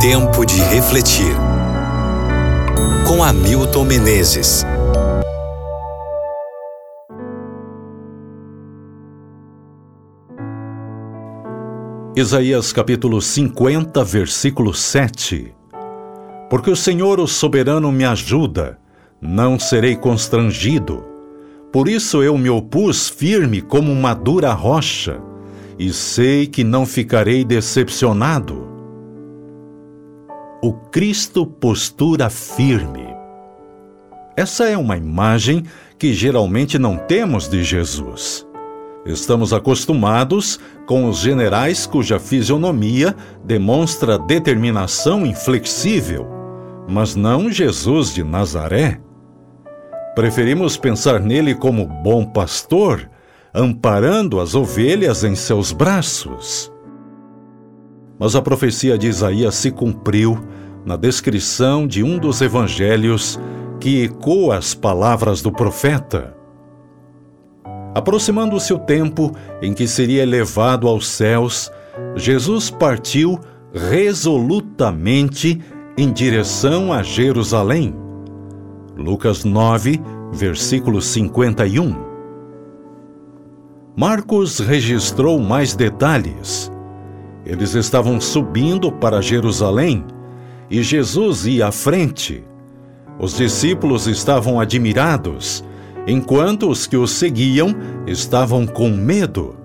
Tempo de refletir. Com Hamilton Menezes. Isaías capítulo 50, versículo 7. Porque o Senhor, o soberano, me ajuda, não serei constrangido. Por isso eu me opus firme como uma dura rocha, e sei que não ficarei decepcionado. O Cristo postura firme. Essa é uma imagem que geralmente não temos de Jesus. Estamos acostumados com os generais cuja fisionomia demonstra determinação inflexível, mas não Jesus de Nazaré. Preferimos pensar nele como bom pastor, amparando as ovelhas em seus braços. Mas a profecia de Isaías se cumpriu na descrição de um dos evangelhos que ecoa as palavras do profeta. Aproximando-se o tempo em que seria elevado aos céus, Jesus partiu resolutamente em direção a Jerusalém. Lucas 9, versículo 51. Marcos registrou mais detalhes. Eles estavam subindo para Jerusalém e Jesus ia à frente. Os discípulos estavam admirados enquanto os que o seguiam estavam com medo.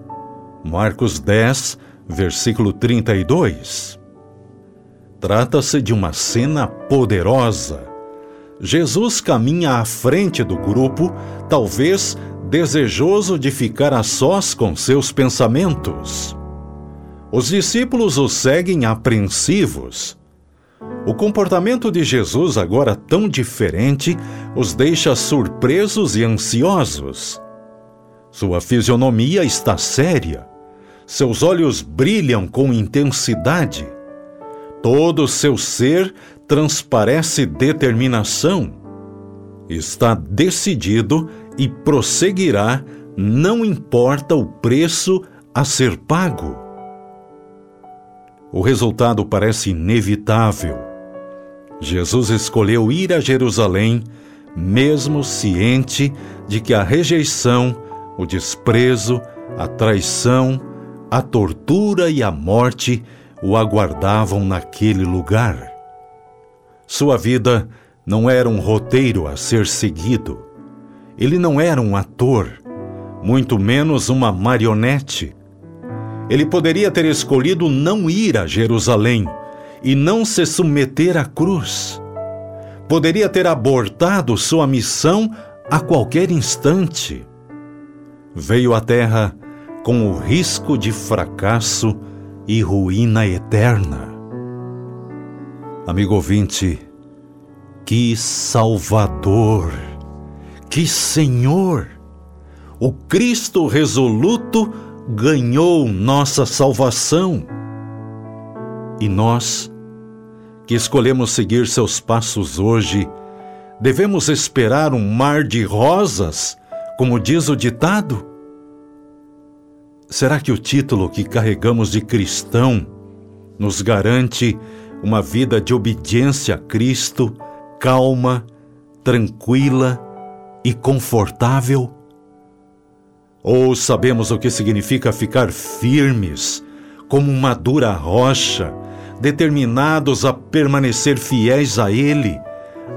Marcos 10, versículo 32. Trata-se de uma cena poderosa. Jesus caminha à frente do grupo, talvez desejoso de ficar a sós com seus pensamentos. Os discípulos o seguem apreensivos. O comportamento de Jesus, agora tão diferente, os deixa surpresos e ansiosos. Sua fisionomia está séria, seus olhos brilham com intensidade, todo seu ser transparece determinação. Está decidido e prosseguirá, não importa o preço a ser pago. O resultado parece inevitável Jesus escolheu ir a Jerusalém, mesmo ciente de que a rejeição, o desprezo, a traição, a tortura e a morte o aguardavam naquele lugar. Sua vida não era um roteiro a ser seguido. Ele não era um ator, muito menos uma marionete. Ele poderia ter escolhido não ir a Jerusalém e não se submeter à cruz. Poderia ter abortado sua missão a qualquer instante. Veio à Terra com o risco de fracasso e ruína eterna. Amigo ouvinte, que Salvador, que Senhor! O Cristo resoluto ganhou nossa salvação. E nós, que escolhemos seguir seus passos hoje, devemos esperar um mar de rosas, como diz o ditado? Será que o título que carregamos de cristão nos garante uma vida de obediência a Cristo, calma, tranquila e confortável? Ou sabemos o que significa ficar firmes, como uma dura rocha, determinados a permanecer fiéis a Ele,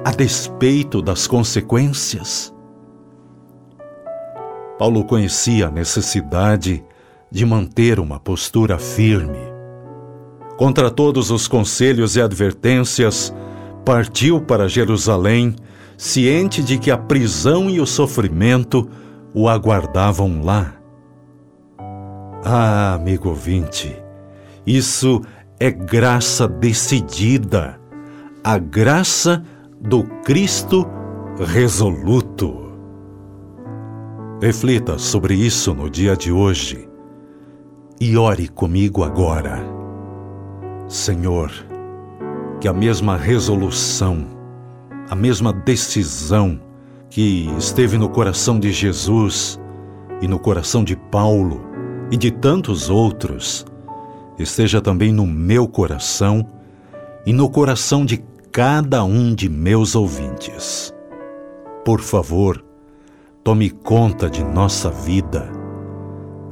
a despeito das consequências. Paulo conhecia a necessidade de manter uma postura firme. Contra todos os conselhos e advertências, partiu para Jerusalém, ciente de que a prisão e o sofrimento o aguardavam lá. Ah, amigo ouvinte, isso é graça decidida, a graça do Cristo resoluto. Reflita sobre isso no dia de hoje e ore comigo agora. Senhor, que a mesma resolução, a mesma decisão que esteve no coração de Jesus e no coração de Paulo e de tantos outros, esteja também no meu coração e no coração de cada um de meus ouvintes. Por favor, tome conta de nossa vida.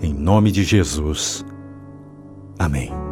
Em nome de Jesus. Amém.